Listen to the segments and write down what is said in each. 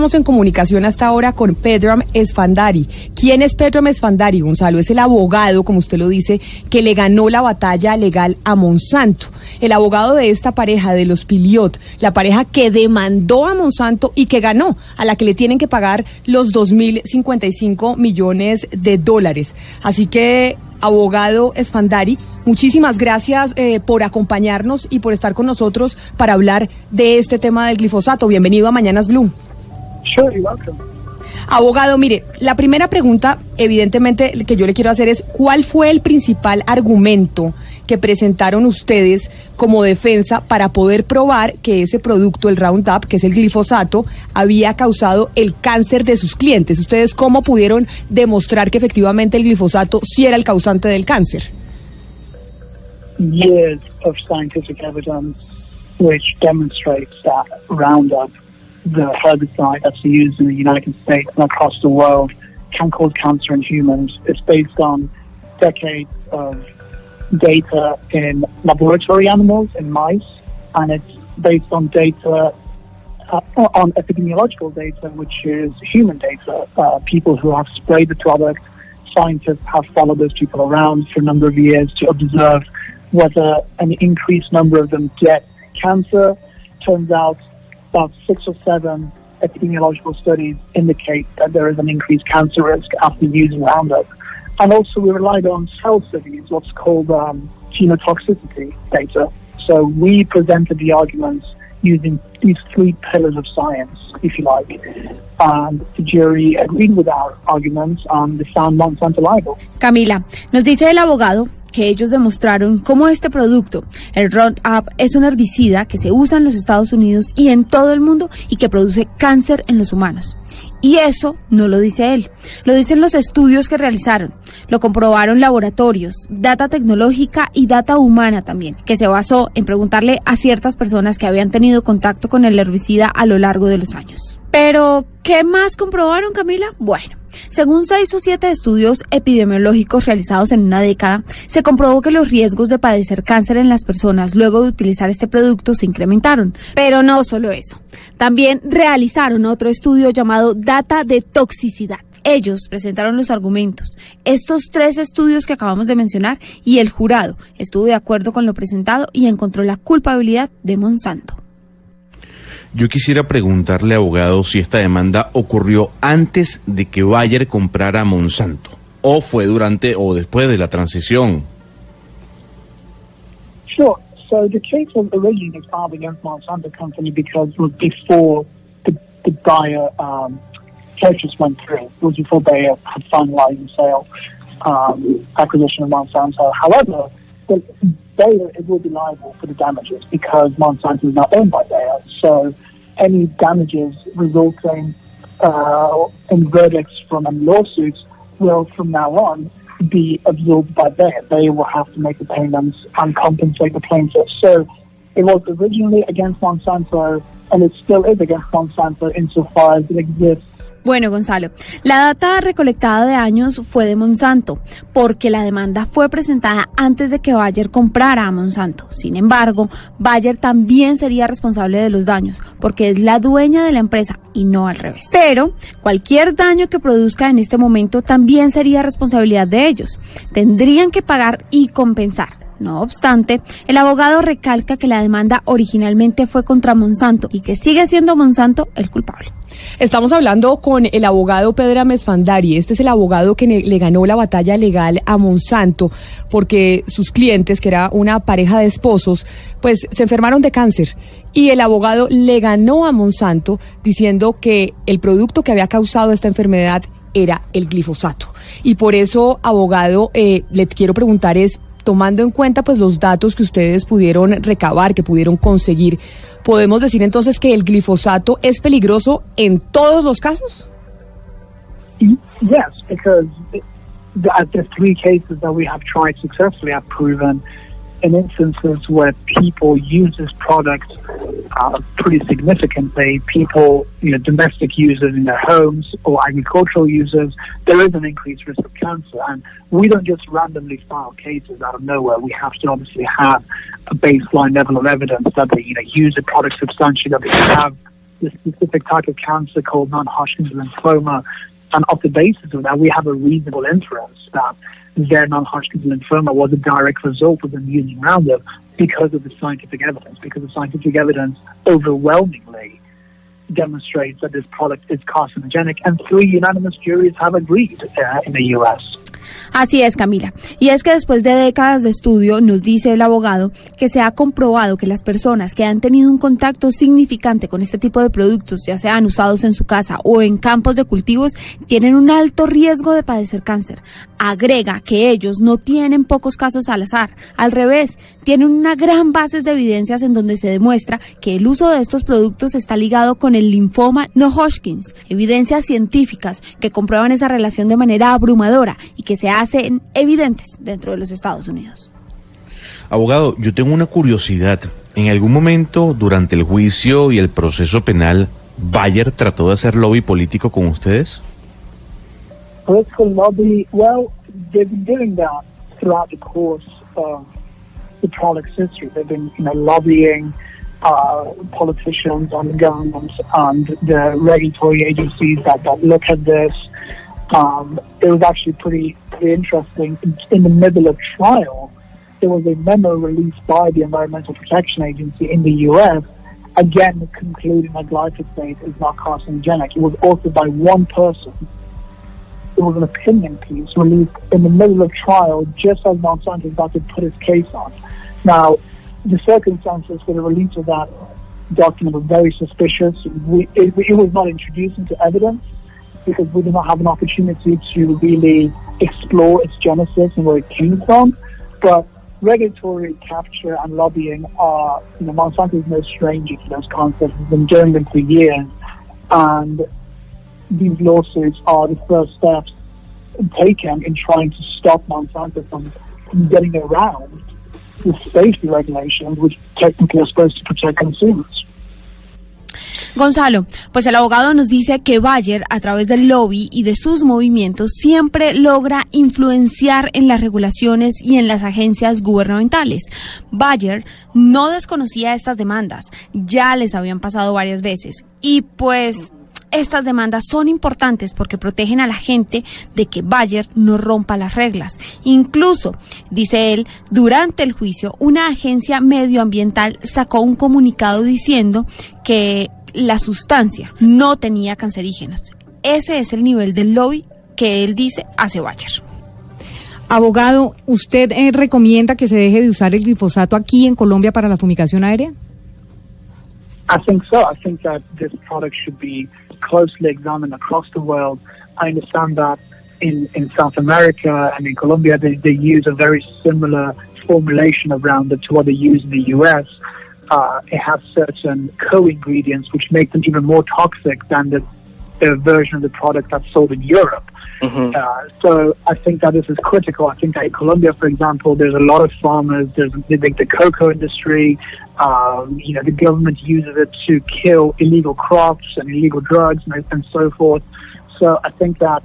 Estamos en comunicación hasta ahora con Pedram Esfandari. ¿Quién es Pedram Esfandari, Gonzalo? Es el abogado, como usted lo dice, que le ganó la batalla legal a Monsanto. El abogado de esta pareja, de los Piliot, la pareja que demandó a Monsanto y que ganó, a la que le tienen que pagar los 2.055 millones de dólares. Así que, abogado Esfandari, muchísimas gracias eh, por acompañarnos y por estar con nosotros para hablar de este tema del glifosato. Bienvenido a Mañanas Blue. Abogado, mire, la primera pregunta, evidentemente, que yo le quiero hacer es, ¿cuál fue el principal argumento que presentaron ustedes como defensa para poder probar que ese producto, el Roundup, que es el glifosato, había causado el cáncer de sus clientes? ¿Ustedes cómo pudieron demostrar que efectivamente el glifosato sí era el causante del cáncer? Years of scientific evidence which demonstrates that Roundup the herbicide that's used in the United States and across the world can cause cancer in humans. It's based on decades of data in laboratory animals, in mice, and it's based on data, uh, on epidemiological data, which is human data. Uh, people who have sprayed the product, scientists have followed those people around for a number of years to observe whether an increased number of them get cancer. Turns out about six or seven epidemiological studies indicate that there is an increased cancer risk after using Roundup. And also we relied on cell studies, what's called um, genotoxicity data. So we presented the arguments using these three pillars of science, if you like. And the jury agreed with our arguments and they found Monsanto liable. Camila, nos dice el abogado que ellos demostraron cómo este producto, el Roundup, es un herbicida que se usa en los Estados Unidos y en todo el mundo y que produce cáncer en los humanos. Y eso no lo dice él, lo dicen los estudios que realizaron, lo comprobaron laboratorios, data tecnológica y data humana también, que se basó en preguntarle a ciertas personas que habían tenido contacto con el herbicida a lo largo de los años. Pero, ¿qué más comprobaron, Camila? Bueno, según seis o siete estudios epidemiológicos realizados en una década, se comprobó que los riesgos de padecer cáncer en las personas luego de utilizar este producto se incrementaron. Pero no solo eso. También realizaron otro estudio llamado Data de Toxicidad. Ellos presentaron los argumentos, estos tres estudios que acabamos de mencionar, y el jurado estuvo de acuerdo con lo presentado y encontró la culpabilidad de Monsanto. Yo quisiera preguntarle, abogado, si esta demanda ocurrió antes de que Bayer comprara Monsanto, o fue durante o después de la transición. Sure. So the case was originally filed against Monsanto Company because it was before the, the Bayer um, purchase went through. It was before Bayer had finalized the sale um, acquisition of Monsanto. However, the, Bayer it will be liable for the damages because Monsanto is not owned by Bayer. So any damages resulting uh, in verdicts from lawsuits will from now on be absorbed by Bayer. They will have to make the payments and compensate the plaintiffs. So it was originally against Monsanto and it still is against Monsanto insofar as it exists Bueno, Gonzalo, la data recolectada de años fue de Monsanto, porque la demanda fue presentada antes de que Bayer comprara a Monsanto. Sin embargo, Bayer también sería responsable de los daños, porque es la dueña de la empresa y no al revés. Pero cualquier daño que produzca en este momento también sería responsabilidad de ellos. Tendrían que pagar y compensar. No obstante, el abogado recalca que la demanda originalmente fue contra Monsanto y que sigue siendo Monsanto el culpable. Estamos hablando con el abogado Pedro Mesfandari. Este es el abogado que le ganó la batalla legal a Monsanto porque sus clientes, que era una pareja de esposos, pues se enfermaron de cáncer. Y el abogado le ganó a Monsanto diciendo que el producto que había causado esta enfermedad era el glifosato. Y por eso, abogado, eh, le quiero preguntar es, tomando en cuenta pues los datos que ustedes pudieron recabar, que pudieron conseguir, ¿podemos decir entonces que el glifosato es peligroso en todos los casos? Yes, because the three cases that we have tried successfully have proven in instances where people use this product uh, pretty significantly, people, you know, domestic users in their homes or agricultural users, there is an increased risk of cancer. And we don't just randomly file cases out of nowhere. We have to obviously have a baseline level of evidence that they, you know, use the product substantially, that they have the specific type of cancer called non-Hodgkin's lymphoma. And off the basis of that, we have a reasonable inference that their non-Hodgkin's lymphoma was a direct result of them using Roundup because of the scientific evidence, because the scientific evidence overwhelmingly demonstrates that this product is carcinogenic, and three unanimous juries have agreed uh, in the U.S. Así es, Camila. Y es que después de décadas de estudio, nos dice el abogado que se ha comprobado que las personas que han tenido un contacto significante con este tipo de productos, ya sean usados en su casa o en campos de cultivos, tienen un alto riesgo de padecer cáncer. Agrega que ellos no tienen pocos casos al azar. Al revés, tienen una gran base de evidencias en donde se demuestra que el uso de estos productos está ligado con el linfoma no Hodgkins. Evidencias científicas que comprueban esa relación de manera abrumadora y que se hacen evidentes dentro de los Estados Unidos. Abogado, yo tengo una curiosidad. ¿En algún momento durante el juicio y el proceso penal, Bayer trató de hacer lobby político con ustedes? Political lobby, well, they've been doing that throughout the course of the product's history. They've been, you know, lobbying uh, politicians and governments and the regulatory agencies that, that look at this. Um, it was actually pretty pretty interesting. In, the middle of trial, there was a memo released by the Environmental Protection Agency in the U.S. Again, concluding that glyphosate is not carcinogenic. It was authored by one person. It was an opinion piece released in the middle of trial, just as Monsanto is about to put his case on. Now, the circumstances for the release of that document were very suspicious. We, it, it was not introduced into evidence because we did not have an opportunity to really explore its genesis and where it came from. But regulatory capture and lobbying are, you know, Monsanto is no stranger to those concepts. We've been doing them for years. And these lawsuits are the first steps taken in trying to stop Monsanto from, from getting around the safety regulations, which technically are supposed to protect consumers. Gonzalo, pues el abogado nos dice que Bayer, a través del lobby y de sus movimientos, siempre logra influenciar en las regulaciones y en las agencias gubernamentales. Bayer no desconocía estas demandas, ya les habían pasado varias veces. Y pues estas demandas son importantes porque protegen a la gente de que Bayer no rompa las reglas. Incluso, dice él, durante el juicio, una agencia medioambiental sacó un comunicado diciendo que la sustancia no tenía cancerígenos. Ese es el nivel del lobby que él dice hace Bayer. Abogado, ¿usted eh, recomienda que se deje de usar el glifosato aquí en Colombia para la fumigación aérea? I think so. I think that this product should be closely examined across the world. I understand that in, in South America and in Colombia, they, they use a very similar formulation of Roundup to what they use in the US. Uh, it has certain co-ingredients which make them even more toxic than the, the version of the product that's sold in Europe. Mhm. Uh, so I think that this is critical. I think that in Colombia, for example, there's a lot of farmers. There's the, the cocoa industry. Um, you know, the government uses it to kill illegal crops and illegal drugs and, and so forth. So I think that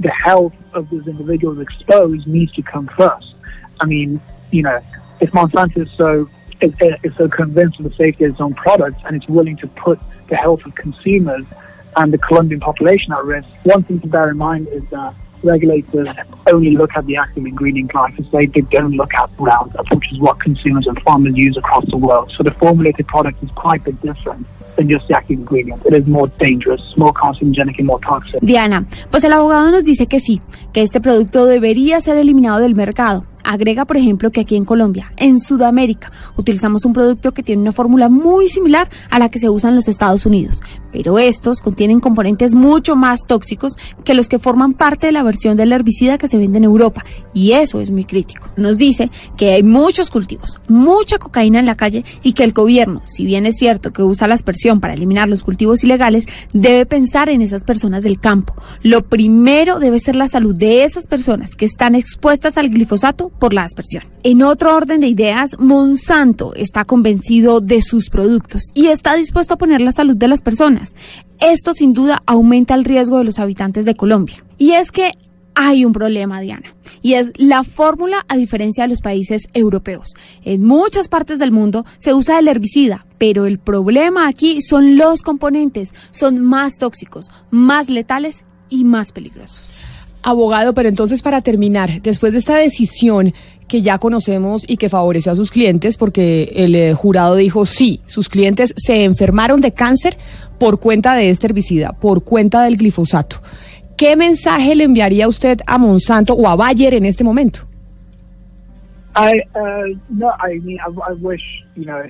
the health of those individuals exposed needs to come first. I mean, you know, if Monsanto is so is, is so convinced of the safety of its own products and it's willing to put the health of consumers and the Colombian population at risk, one thing to bear in mind is that regulators only look at the active ingredient glyphosate. They don't look at Roundup, which is what consumers and farmers use across the world. So the formulated product is quite a bit different than just the active ingredient. It is more dangerous, more carcinogenic, and more toxic. Diana, pues el abogado nos dice que sí, que este producto debería ser eliminado del mercado. Agrega, por ejemplo, que aquí en Colombia, en Sudamérica, utilizamos un producto que tiene una fórmula muy similar a la que se usa en los Estados Unidos, pero estos contienen componentes mucho más tóxicos que los que forman parte de la versión del herbicida que se vende en Europa, y eso es muy crítico. Nos dice que hay muchos cultivos, mucha cocaína en la calle y que el gobierno, si bien es cierto que usa la aspersión para eliminar los cultivos ilegales, debe pensar en esas personas del campo. Lo primero debe ser la salud de esas personas que están expuestas al glifosato por la aspersión. En otro orden de ideas, Monsanto está convencido de sus productos y está dispuesto a poner la salud de las personas. Esto sin duda aumenta el riesgo de los habitantes de Colombia. Y es que hay un problema, Diana, y es la fórmula a diferencia de los países europeos. En muchas partes del mundo se usa el herbicida, pero el problema aquí son los componentes, son más tóxicos, más letales y más peligrosos. Abogado, pero entonces para terminar, después de esta decisión que ya conocemos y que favoreció a sus clientes, porque el eh, jurado dijo sí, sus clientes se enfermaron de cáncer por cuenta de este herbicida, por cuenta del glifosato. ¿Qué mensaje le enviaría usted a Monsanto o a Bayer en este momento? I uh, no, I mean, I, I wish you know,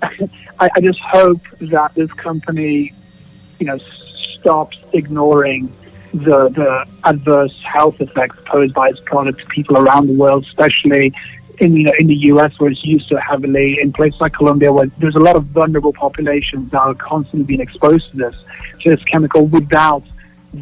I, I just hope that this company, you know, stops ignoring the the adverse health effects posed by its product to people around the world, especially in you know in the U.S. where it's used so heavily. In places like Colombia, where there's a lot of vulnerable populations that are constantly being exposed to this to this chemical without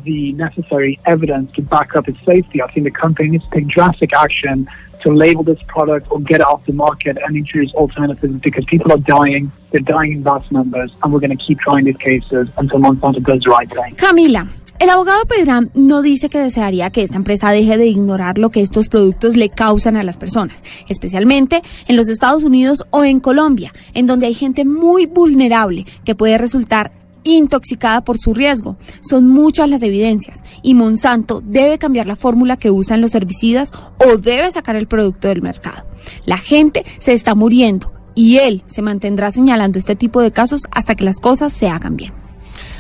the necessary evidence to back up its safety. I think the company needs to take drastic action to label this product or get it off the market and introduce alternatives because people are dying. They're dying in vast numbers, and we're going to keep trying these cases until Monsanto does the right thing. Camila. El abogado Pedram no dice que desearía que esta empresa deje de ignorar lo que estos productos le causan a las personas, especialmente en los Estados Unidos o en Colombia, en donde hay gente muy vulnerable que puede resultar intoxicada por su riesgo. Son muchas las evidencias y Monsanto debe cambiar la fórmula que usan los herbicidas o debe sacar el producto del mercado. La gente se está muriendo y él se mantendrá señalando este tipo de casos hasta que las cosas se hagan bien.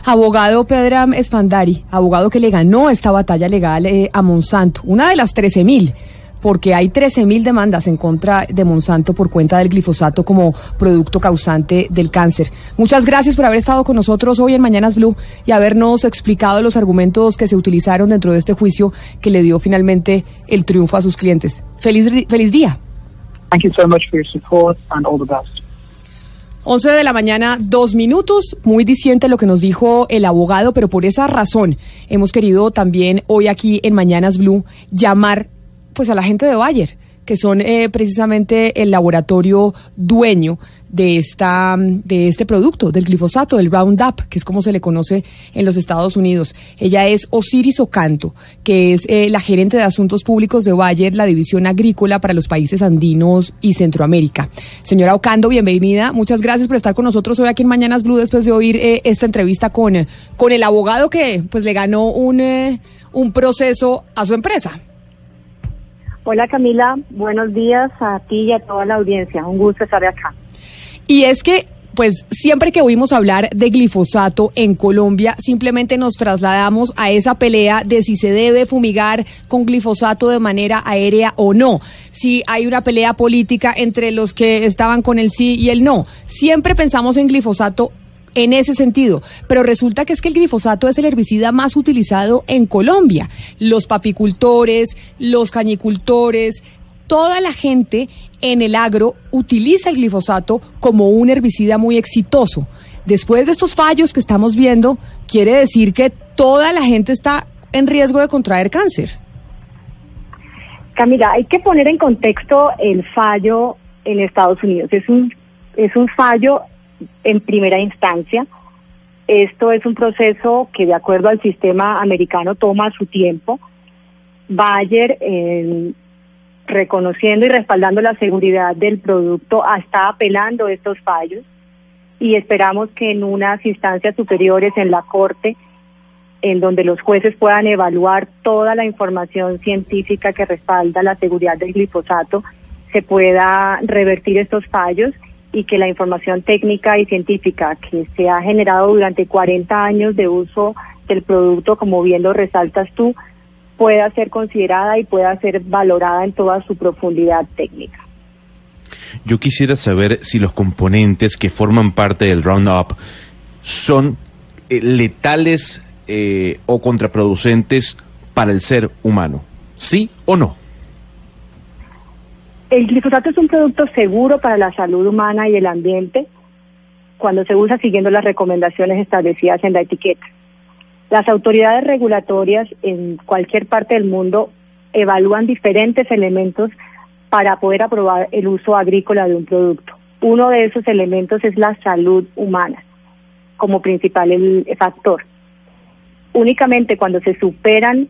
Abogado Pedram Espandari, abogado que le ganó esta batalla legal eh, a Monsanto, una de las 13.000 mil porque hay 13.000 demandas en contra de Monsanto por cuenta del glifosato como producto causante del cáncer. Muchas gracias por haber estado con nosotros hoy en Mañanas Blue y habernos explicado los argumentos que se utilizaron dentro de este juicio que le dio finalmente el triunfo a sus clientes. Feliz, feliz día. Thank you so much for your support and all the best. 11 de la mañana, dos minutos, muy diciente lo que nos dijo el abogado, pero por esa razón hemos querido también hoy aquí en Mañanas Blue llamar pues a la gente de Bayer, que son eh, precisamente el laboratorio dueño de esta de este producto, del glifosato, del Roundup, que es como se le conoce en los Estados Unidos. Ella es Osiris Ocanto, que es eh, la gerente de asuntos públicos de Bayer, la división agrícola para los países andinos y Centroamérica. Señora Ocando, bienvenida. Muchas gracias por estar con nosotros hoy aquí en Mañanas Blue después de oír eh, esta entrevista con con el abogado que pues le ganó un un proceso a su empresa. Hola Camila, buenos días a ti y a toda la audiencia. Un gusto estar acá. Y es que pues siempre que oímos hablar de glifosato en Colombia, simplemente nos trasladamos a esa pelea de si se debe fumigar con glifosato de manera aérea o no. Si hay una pelea política entre los que estaban con el sí y el no. Siempre pensamos en glifosato en ese sentido. Pero resulta que es que el glifosato es el herbicida más utilizado en Colombia. Los papicultores, los cañicultores, toda la gente en el agro utiliza el glifosato como un herbicida muy exitoso. Después de estos fallos que estamos viendo, quiere decir que toda la gente está en riesgo de contraer cáncer. Camila, hay que poner en contexto el fallo en Estados Unidos. Es un, es un fallo en primera instancia. Esto es un proceso que de acuerdo al sistema americano toma su tiempo. Bayer, eh, reconociendo y respaldando la seguridad del producto, está apelando estos fallos y esperamos que en unas instancias superiores en la Corte, en donde los jueces puedan evaluar toda la información científica que respalda la seguridad del glifosato, se pueda revertir estos fallos y que la información técnica y científica que se ha generado durante 40 años de uso del producto, como bien lo resaltas tú, pueda ser considerada y pueda ser valorada en toda su profundidad técnica. Yo quisiera saber si los componentes que forman parte del Roundup son eh, letales eh, o contraproducentes para el ser humano. ¿Sí o no? El glifosato es un producto seguro para la salud humana y el ambiente cuando se usa siguiendo las recomendaciones establecidas en la etiqueta. Las autoridades regulatorias en cualquier parte del mundo evalúan diferentes elementos para poder aprobar el uso agrícola de un producto. Uno de esos elementos es la salud humana como principal factor. Únicamente cuando se superan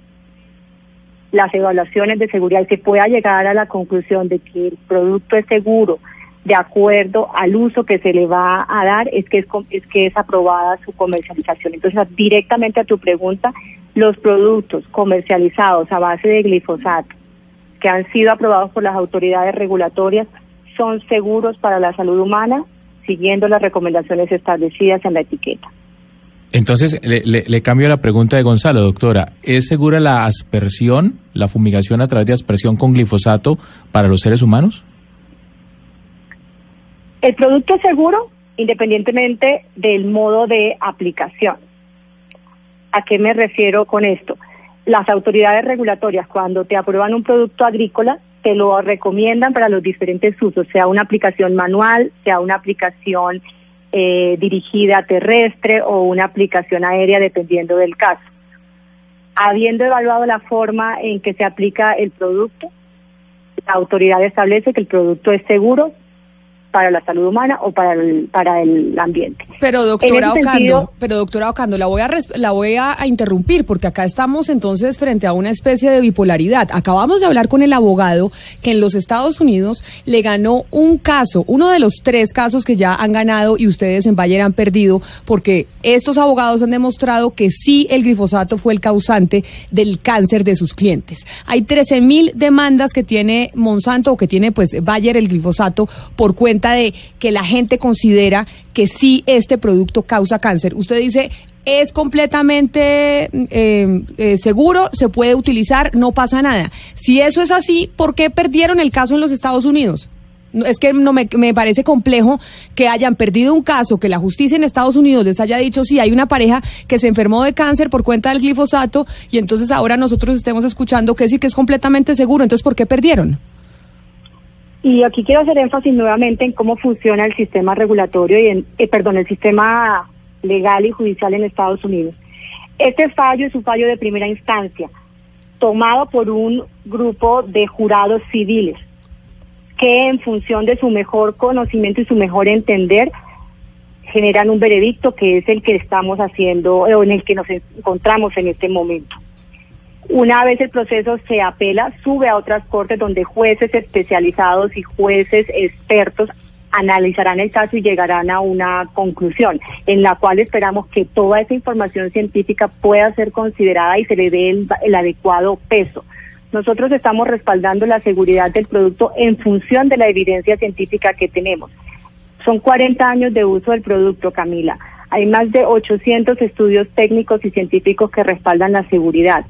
las evaluaciones de seguridad y se pueda llegar a la conclusión de que el producto es seguro de acuerdo al uso que se le va a dar, es que es, es que es aprobada su comercialización. Entonces, directamente a tu pregunta, los productos comercializados a base de glifosato que han sido aprobados por las autoridades regulatorias son seguros para la salud humana, siguiendo las recomendaciones establecidas en la etiqueta. Entonces, le, cambio la pregunta de Gonzalo, doctora. ¿Es segura la aspersión, la fumigación a través de aspersión con glifosato para los seres humanos? El producto es seguro independientemente del modo de aplicación. ¿A qué me refiero con esto? Las autoridades regulatorias cuando te aprueban un producto agrícola te lo recomiendan para los diferentes usos, sea una aplicación manual, sea una aplicación eh, dirigida terrestre o una aplicación aérea, dependiendo del caso. Habiendo evaluado la forma en que se aplica el producto, la autoridad establece que el producto es seguro, para la salud humana o para el, para el ambiente. Pero doctora Ocando, pero doctora Ocando, la voy a la voy a, interrumpir porque acá estamos entonces frente a una especie de bipolaridad. Acabamos de hablar con el abogado que en los Estados Unidos le ganó un caso, uno de los tres casos que ya han ganado y ustedes en Bayer han perdido porque estos abogados han demostrado que sí el glifosato fue el causante del cáncer de sus clientes. Hay 13 mil demandas que tiene Monsanto o que tiene pues Bayer el glifosato por de que la gente considera que sí este producto causa cáncer. Usted dice, es completamente eh, eh, seguro, se puede utilizar, no pasa nada. Si eso es así, ¿por qué perdieron el caso en los Estados Unidos? Es que no me, me, parece complejo que hayan perdido un caso, que la justicia en Estados Unidos les haya dicho, sí, hay una pareja que se enfermó de cáncer por cuenta del glifosato y entonces ahora nosotros estemos escuchando que sí que es completamente seguro. Entonces, ¿por qué perdieron? Y aquí quiero hacer énfasis nuevamente en cómo funciona el sistema regulatorio y en, eh, perdón, el sistema legal y judicial en Estados Unidos. Este fallo es un fallo de primera instancia, tomado por un grupo de jurados civiles que en función de su mejor conocimiento y su mejor entender generan un veredicto que es el que estamos haciendo o en el que nos encontramos en este momento. Una vez el proceso se apela, sube a otras cortes donde jueces especializados y jueces expertos analizarán el caso y llegarán a una conclusión en la cual esperamos que toda esa información científica pueda ser considerada y se le dé el, adecuado peso. Nosotros estamos respaldando la seguridad del producto en función de la evidencia científica que tenemos. Son 40 años de uso del producto, Camila. Hay más de 800 estudios técnicos y científicos que respaldan la seguridad.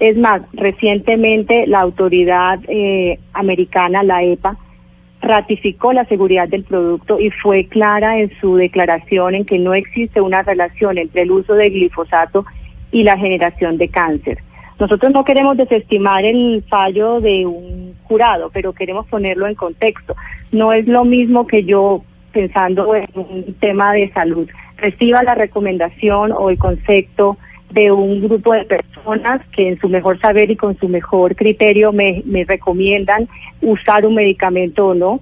Es más, recientemente la autoridad eh, americana, la EPA, ratificó la seguridad del producto y fue clara en su declaración en que no existe una relación entre el uso de glifosato y la generación de cáncer. Nosotros no queremos desestimar el fallo de un jurado, pero queremos ponerlo en contexto. No es lo mismo que yo, pensando en un tema de salud, reciba la recomendación o el concepto de un grupo de personas que en su mejor saber y con su mejor criterio me, me recomiendan usar un medicamento o no,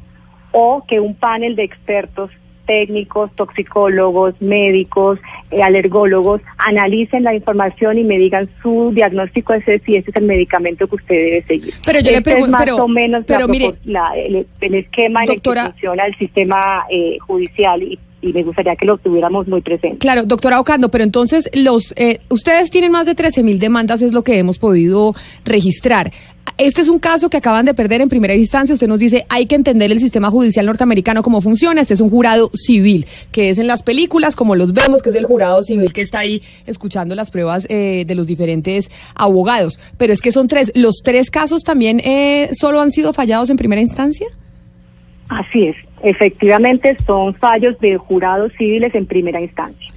o que un panel de expertos técnicos, toxicólogos, médicos, eh, alergólogos analicen la información y me digan su diagnóstico ese si ese es el medicamento que usted debe seguir. Pero yo le este pregunto, más o menos pero mire, el, esquema en el que funciona el sistema eh, judicial y y me gustaría que lo tuviéramos muy presente. Claro, doctora Ocando, pero entonces los eh, ustedes tienen más de 13 mil demandas, es lo que hemos podido registrar. Este es un caso que acaban de perder en primera instancia. Usted nos dice, hay que entender el sistema judicial norteamericano cómo funciona. Este es un jurado civil, que es en las películas, como los vemos, que es el jurado civil que está ahí escuchando las pruebas eh, de los diferentes abogados. Pero es que son tres. ¿Los tres casos también eh, solo han sido fallados en primera instancia? Así es. Efectivamente, son fallos de jurados civiles en primera instancia.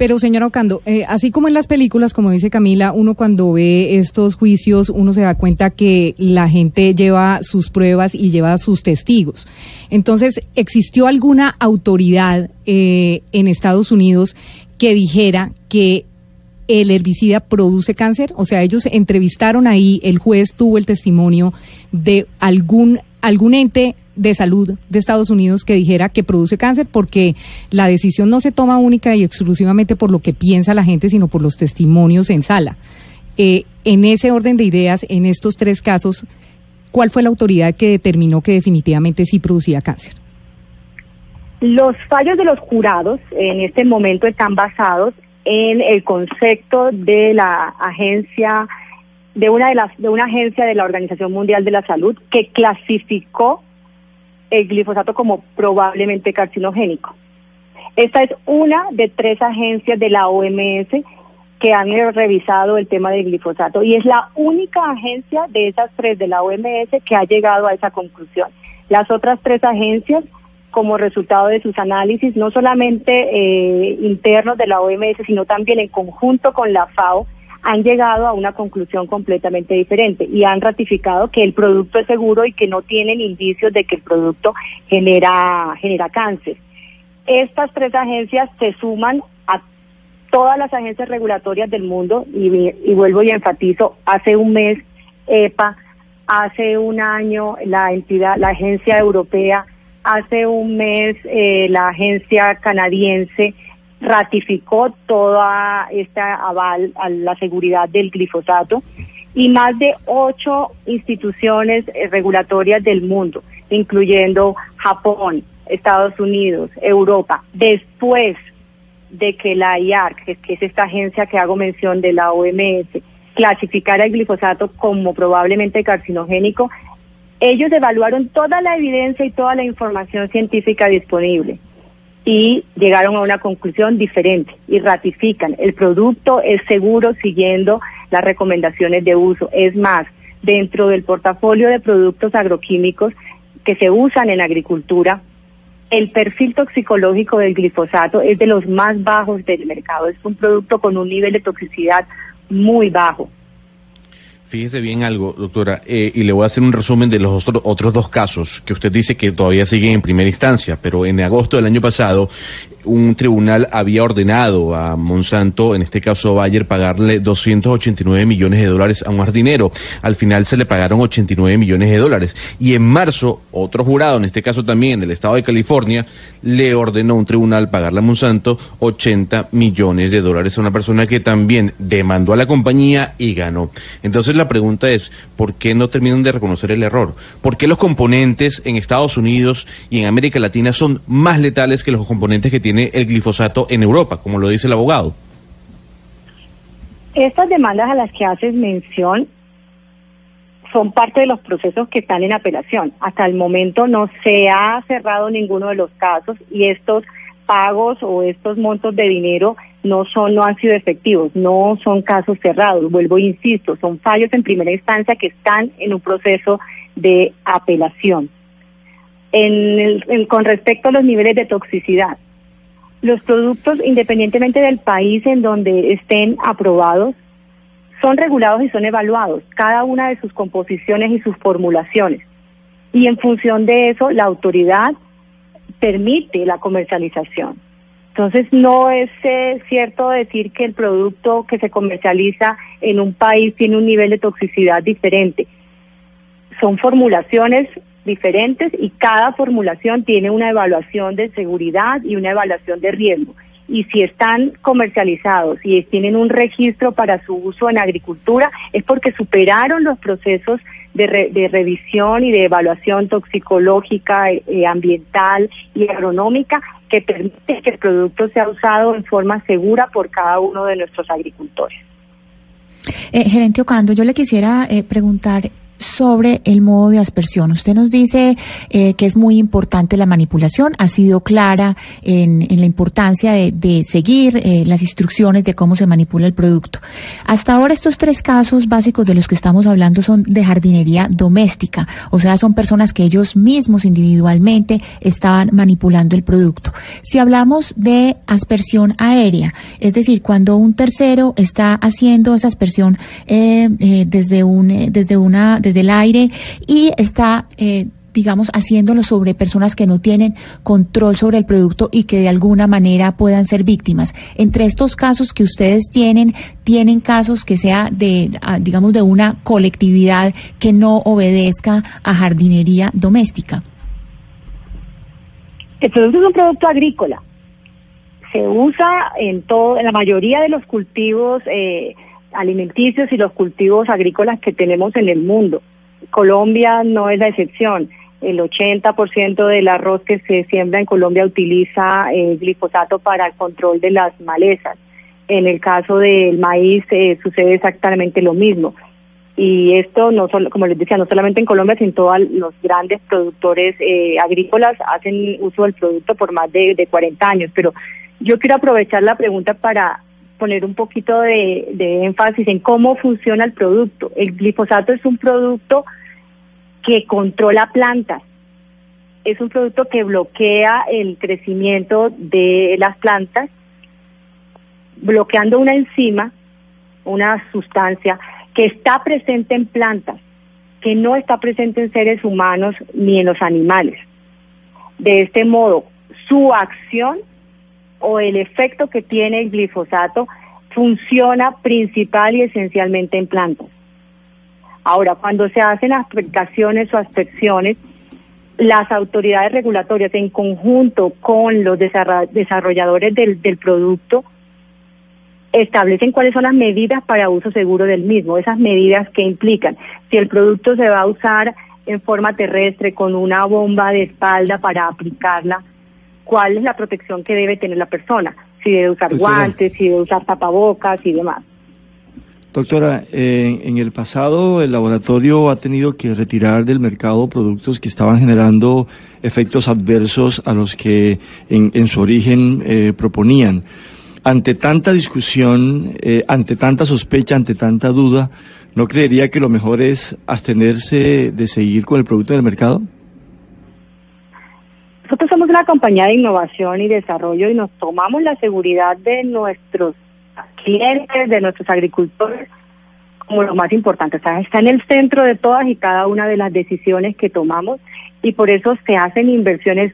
Pero, señora Ocando, eh, así como en las películas, como dice Camila, uno cuando ve estos juicios, uno se da cuenta que la gente lleva sus pruebas y lleva sus testigos. Entonces, ¿existió alguna autoridad eh, en Estados Unidos que dijera que el herbicida produce cáncer? O sea, ellos entrevistaron ahí, el juez tuvo el testimonio de algún, algún ente de salud de Estados Unidos que dijera que produce cáncer porque la decisión no se toma única y exclusivamente por lo que piensa la gente, sino por los testimonios en sala. Eh, en ese orden de ideas, en estos tres casos, ¿cuál fue la autoridad que determinó que definitivamente sí producía cáncer? Los fallos de los jurados en este momento están basados en el concepto de la agencia de una de las de una agencia de la Organización Mundial de la Salud que clasificó el glifosato como probablemente carcinogénico. Esta es una de tres agencias de la OMS que han revisado el tema del glifosato y es la única agencia de esas tres de la OMS que ha llegado a esa conclusión. Las otras tres agencias, como resultado de sus análisis, no solamente eh, internos de la OMS, sino también en conjunto con la FAO, han llegado a una conclusión completamente diferente y han ratificado que el producto es seguro y que no tienen indicios de que el producto genera, genera cáncer. Estas tres agencias se suman a todas las agencias regulatorias del mundo y, vuelvo y enfatizo, hace un mes EPA, hace un año la entidad, la agencia europea, hace un mes eh, la agencia canadiense, ratificó toda esta aval a la seguridad del glifosato y más de ocho instituciones eh, regulatorias del mundo, incluyendo Japón, Estados Unidos, Europa, después de que la IARC, que es esta agencia que hago mención de la OMS, clasificara el glifosato como probablemente carcinogénico, ellos evaluaron toda la evidencia y toda la información científica disponible y llegaron a una conclusión diferente y ratifican el producto es seguro siguiendo las recomendaciones de uso. Es más, dentro del portafolio de productos agroquímicos que se usan en agricultura, el perfil toxicológico del glifosato es de los más bajos del mercado. Es un producto con un nivel de toxicidad muy bajo. Fíjese bien algo, doctora, eh, y le voy a hacer un resumen de los otros dos casos que usted dice que todavía siguen en primera instancia, pero en agosto del año pasado un tribunal había ordenado a Monsanto, en este caso Bayer, pagarle 289 millones de dólares a un jardinero. Al final se le pagaron 89 millones de dólares. Y en marzo, otro jurado, en este caso también del estado de California, le ordenó a un tribunal pagarle a Monsanto 80 millones de dólares a una persona que también demandó a la compañía y ganó. Entonces la pregunta es, ¿por qué no terminan de reconocer el error? ¿Por qué los componentes en Estados Unidos y en América Latina son más letales que los componentes que tienen tiene el glifosato en Europa, como lo dice el abogado. Estas demandas a las que haces mención son parte de los procesos que están en apelación. Hasta el momento no se ha cerrado ninguno de los casos y estos pagos o estos montos de dinero no son no han sido efectivos, no son casos cerrados. Vuelvo e insisto, son fallos en primera instancia que están en un proceso de apelación. En con respecto a los niveles de toxicidad, los productos, independientemente del país en donde estén aprobados, son regulados y son evaluados, cada una de sus composiciones y sus formulaciones. Y en función de eso, la autoridad permite la comercialización. Entonces, no es eh, cierto decir que el producto que se comercializa en un país tiene un nivel de toxicidad diferente. Son formulaciones diferentes y cada formulación tiene una evaluación de seguridad y una evaluación de riesgo. Y si están comercializados y tienen un registro para su uso en agricultura, es porque superaron los procesos de, de revisión y de evaluación toxicológica, eh, ambiental y agronómica que permite que el producto sea usado en forma segura por cada uno de nuestros agricultores. Eh, gerente Ocando, yo le quisiera eh, preguntar sobre el modo de aspersión. Usted nos dice eh, que es muy importante la manipulación, ha sido clara en, la importancia de, seguir eh, las instrucciones de cómo se manipula el producto. Hasta ahora estos tres casos básicos de los que estamos hablando son de jardinería doméstica, o sea, son personas que ellos mismos individualmente estaban manipulando el producto. Si hablamos de aspersión aérea, es decir, cuando un tercero está haciendo esa aspersión eh, desde desde una del aire y está, eh, digamos, haciéndolo sobre personas que no tienen control sobre el producto y que de alguna manera puedan ser víctimas. Entre estos casos que ustedes tienen, tienen casos que sea de, ah, digamos, de una colectividad que no obedezca a jardinería doméstica. El producto es un producto agrícola. Se usa en todo, en la mayoría de los cultivos eh, alimenticios y los cultivos agrícolas que tenemos en el mundo. Colombia no es la excepción. El 80% del arroz que se siembra en Colombia utiliza eh, glifosato para el control de las malezas. En el caso del maíz eh, sucede exactamente lo mismo. Y esto, no solo, como les decía, no solamente en Colombia, sino todos los grandes productores eh, agrícolas hacen uso del producto por más de, de 40 años. Pero yo quiero aprovechar la pregunta para poner un poquito de, de énfasis en cómo funciona el producto. El glifosato es un producto que controla plantas. Es un producto que bloquea el crecimiento de las plantas, bloqueando una enzima, una sustancia que está presente en plantas, que no está presente en seres humanos ni en los animales. De este modo, su acción o el efecto que tiene el glifosato funciona principal y esencialmente en plantas. Ahora, cuando se hacen aplicaciones o aspecciones, las autoridades regulatorias en conjunto con los desarrolladores del, del producto establecen cuáles son las medidas para uso seguro del mismo, esas medidas que implican si el producto se va a usar en forma terrestre con una bomba de espalda para aplicarla, cuál es la protección que debe tener la persona, si debe usar guantes, si debe usar tapabocas y demás. Doctora, eh, en el pasado el laboratorio ha tenido que retirar del mercado productos que estaban generando efectos adversos a los que en, en su origen eh, proponían. Ante tanta discusión, eh, ante tanta sospecha, ante tanta duda, ¿no creería que lo mejor es abstenerse de seguir con el producto del mercado? Nosotros somos una compañía de innovación y desarrollo y nos tomamos la seguridad de nuestros clientes, de nuestros agricultores, como lo más importante. Está en el centro de todas y cada una de las decisiones que tomamos y por eso se hacen inversiones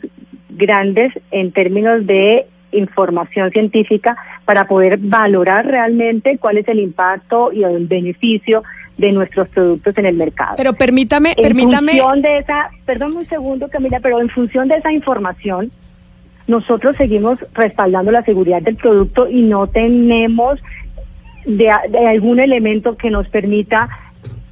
grandes en términos de información científica para poder valorar realmente cuál es el impacto y el beneficio de nuestros productos en el mercado. Pero permítame, en permítame. función de esa, perdón un segundo Camila, pero en función de esa información, nosotros seguimos respaldando la seguridad del producto y no tenemos de, de algún elemento que nos permita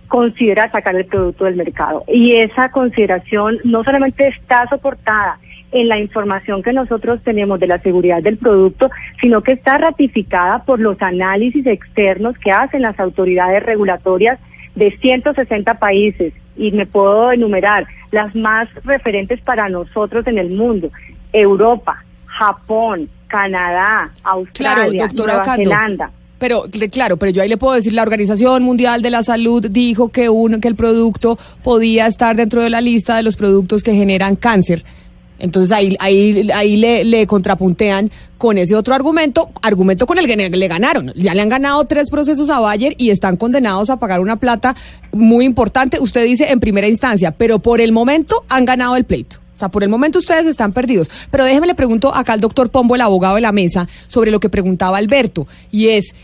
considerar sacar el producto del mercado. Y esa consideración no solamente está soportada en la información que nosotros tenemos de la seguridad del producto, sino que está ratificada por los análisis externos que hacen las autoridades regulatorias de 160 países y me puedo enumerar las más referentes para nosotros en el mundo, Europa, Japón, Canadá, Australia, Claro, Nueva Ocando. Zelanda. Pero cl- claro, pero yo ahí le puedo decir, la Organización Mundial de la Salud dijo que un, que el producto podía estar dentro de la lista de los productos que generan cáncer. Entonces ahí, ahí, ahí le, le contrapuntean con ese otro argumento, argumento con el que le ganaron. Ya le han ganado tres procesos a Bayer y están condenados a pagar una plata muy importante, usted dice en primera instancia, pero por el momento han ganado el pleito. O sea, por el momento ustedes están perdidos. Pero déjeme le pregunto acá al doctor Pombo, el abogado de la mesa, sobre lo que preguntaba Alberto, y es,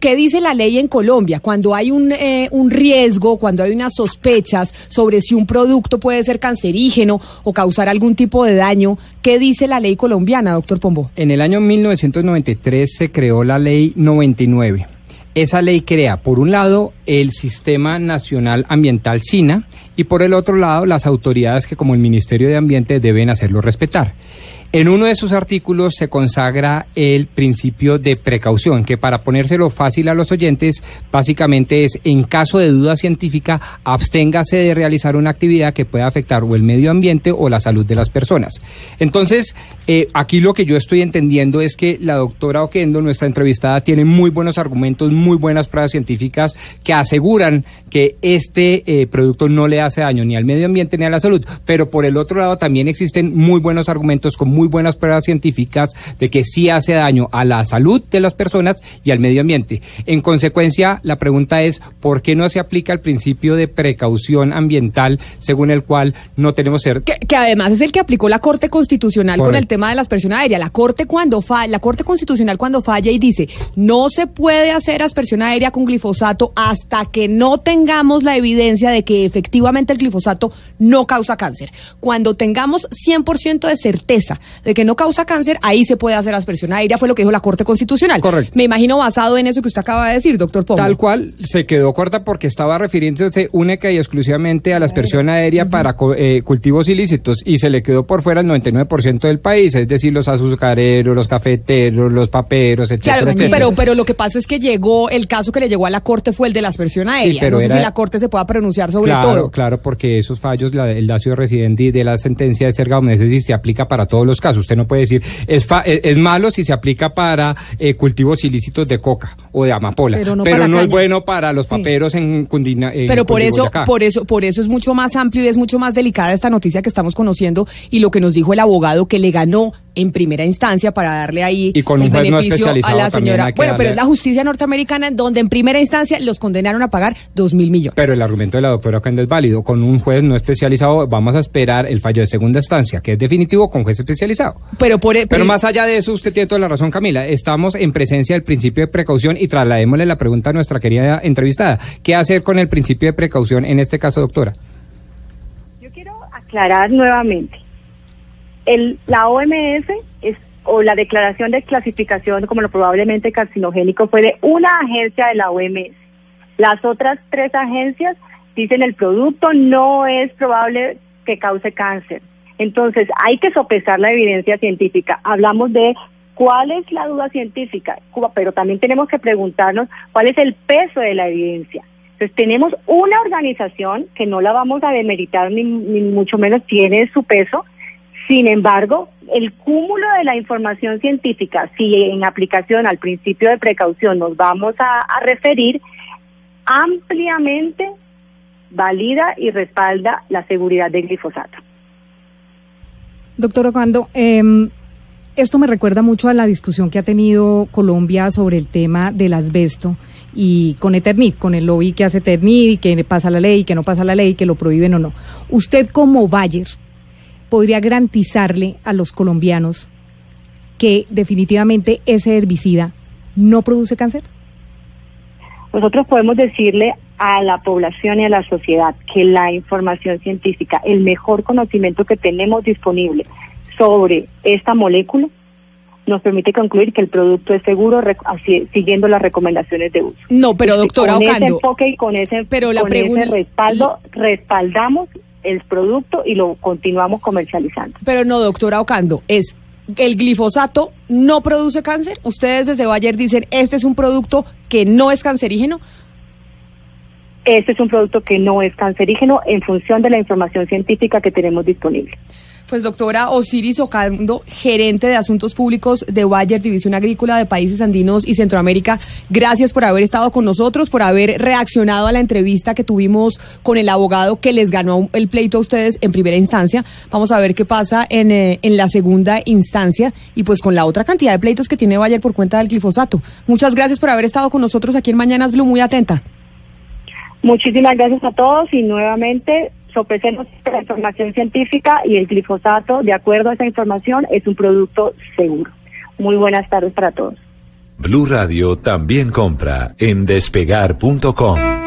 ¿qué dice la ley en Colombia cuando hay un, eh, un riesgo, cuando hay unas sospechas sobre si un producto puede ser cancerígeno o causar algún tipo de daño? ¿Qué dice la ley colombiana, doctor Pombo? En el año 1993 se creó la ley 99. Esa ley crea, por un lado, el Sistema Nacional Ambiental SINA y por el otro lado, las autoridades que como el Ministerio de Ambiente deben hacerlo respetar. En uno de sus artículos se consagra el principio de precaución, que para ponérselo fácil a los oyentes, básicamente es, en caso de duda científica, absténgase de realizar una actividad que pueda afectar o el medio ambiente o la salud de las personas. Entonces, eh, aquí lo que yo estoy entendiendo es que la doctora Oquendo, nuestra entrevistada, tiene muy buenos argumentos, muy buenas pruebas científicas que aseguran que este eh, producto no le hace daño ni al medio ambiente ni a la salud. Pero por el otro lado también existen muy buenos argumentos con muy buenas pruebas científicas de que sí hace daño a la salud de las personas y al medio ambiente. En consecuencia, la pregunta es, ¿por qué no se aplica el principio de precaución ambiental según el cual no tenemos ser... Que, que además es el que aplicó la Corte Constitucional con el tema de la aspersión aérea. La Corte cuando fa la Corte Constitucional cuando falla y dice, no se puede hacer aspersión aérea con glifosato hasta que no tengamos la evidencia de que efectivamente el glifosato no causa cáncer. Cuando tengamos 100% de certeza de que no causa cáncer, ahí se puede hacer aspersión aérea, fue lo que dijo la Corte Constitucional. Correcto. Me imagino basado en eso que usted acaba de decir, doctor Pombo. Tal cual se quedó corta porque estaba refiriéndose única y exclusivamente a la aspersión aérea para co- eh, cultivos ilícitos y se le quedó por fuera el 99% del país, es decir, los azucareros, los cafeteros, los paperos, etcétera, Claro, etcétera. pero, pero lo que pasa es que llegó, el caso que le llegó a la Corte fue el de la aspersión aérea. pero no sé si la Corte se pueda pronunciar sobre claro, todo. Claro, porque esos fallos, la, el dacio residente de la sentencia de Serga Omnesis se aplica para todos los casos. Usted no puede decir, es, fa- es, es malo si se aplica para eh, cultivos ilícitos de coca o de amapola, Pero no pero para no es bueno para los paperos en Cundina. en Pero por eso, por eso, por eso es mucho más amplio y es mucho más delicada esta noticia que estamos conociendo y lo que nos dijo el abogado que le ganó en primera instancia para darle ahí Y con el un juez no beneficio a especializado la también señora. Bueno, pero es la justicia norteamericana en donde en primera instancia los condenaron a pagar dos mil millones. Pero el argumento de la doctora Ocando es válido. Con un juez no especializado vamos a esperar el fallo de segunda instancia, que es definitivo con juez especializado. Pero por e- Pero más allá de eso, usted tiene toda la razón, Camila. Estamos en presencia del principio de precaución y trasladémosle la pregunta a nuestra querida entrevistada. ¿Qué hacer con el principio de precaución en este caso, doctora? aclarar nuevamente. El, la OMS es, o la declaración de clasificación como lo probablemente carcinogénico fue de una agencia de la OMS. Las otras tres agencias dicen el producto no es probable que cause cáncer. Entonces hay que sopesar la evidencia científica. Hablamos de cuál es la duda científica, pero también tenemos que preguntarnos cuál es el peso de la evidencia. Entonces tenemos una organización que no la vamos a demeritar ni mucho menos tiene su peso. Sin embargo, el cúmulo de la información científica, si en aplicación al principio de precaución nos vamos a, referir, ampliamente valida y respalda la seguridad del glifosato. Doctor Ocando, eh, esto me recuerda mucho a la discusión que ha tenido Colombia sobre el tema del asbesto y con Eternit, con el lobby que hace Eternit y que pasa la ley, que no pasa la ley, que lo prohíben o no. Usted como Bayer podría garantizarle a los colombianos que definitivamente ese herbicida no produce cáncer? Nosotros podemos decirle a la población y a la sociedad que la información científica, el mejor conocimiento que tenemos disponible sobre esta molécula, nos permite concluir que el producto es seguro así- siguiendo las recomendaciones de uso. No, pero doctora con ese enfoque y con ese, pero la con ese pregunta- respaldo, respaldamos el producto y lo continuamos comercializando. pero no, doctora Ocando, es el glifosato no produce cáncer. Ustedes desde Bayer dicen, este es un producto que no es cancerígeno. Este es un producto que no es cancerígeno en función de la información científica que tenemos disponible. Pues doctora Osiris Ocando, gerente de Asuntos Públicos de Bayer, División Agrícola de Países Andinos y Centroamérica, gracias por haber estado con nosotros, por haber reaccionado a la entrevista que tuvimos con el abogado que les ganó el pleito a ustedes en primera instancia. Vamos a ver qué pasa en, eh, en la segunda instancia y pues con la otra cantidad de pleitos que tiene Bayer por cuenta del glifosato. Muchas gracias por haber estado con nosotros aquí en Mañanas Blue, muy atenta. Muchísimas gracias a todos y nuevamente sopesemos la información científica y el glifosato, de acuerdo a esa información, es un producto seguro. Muy buenas tardes para todos. Blue Radio también compra en despegar.com.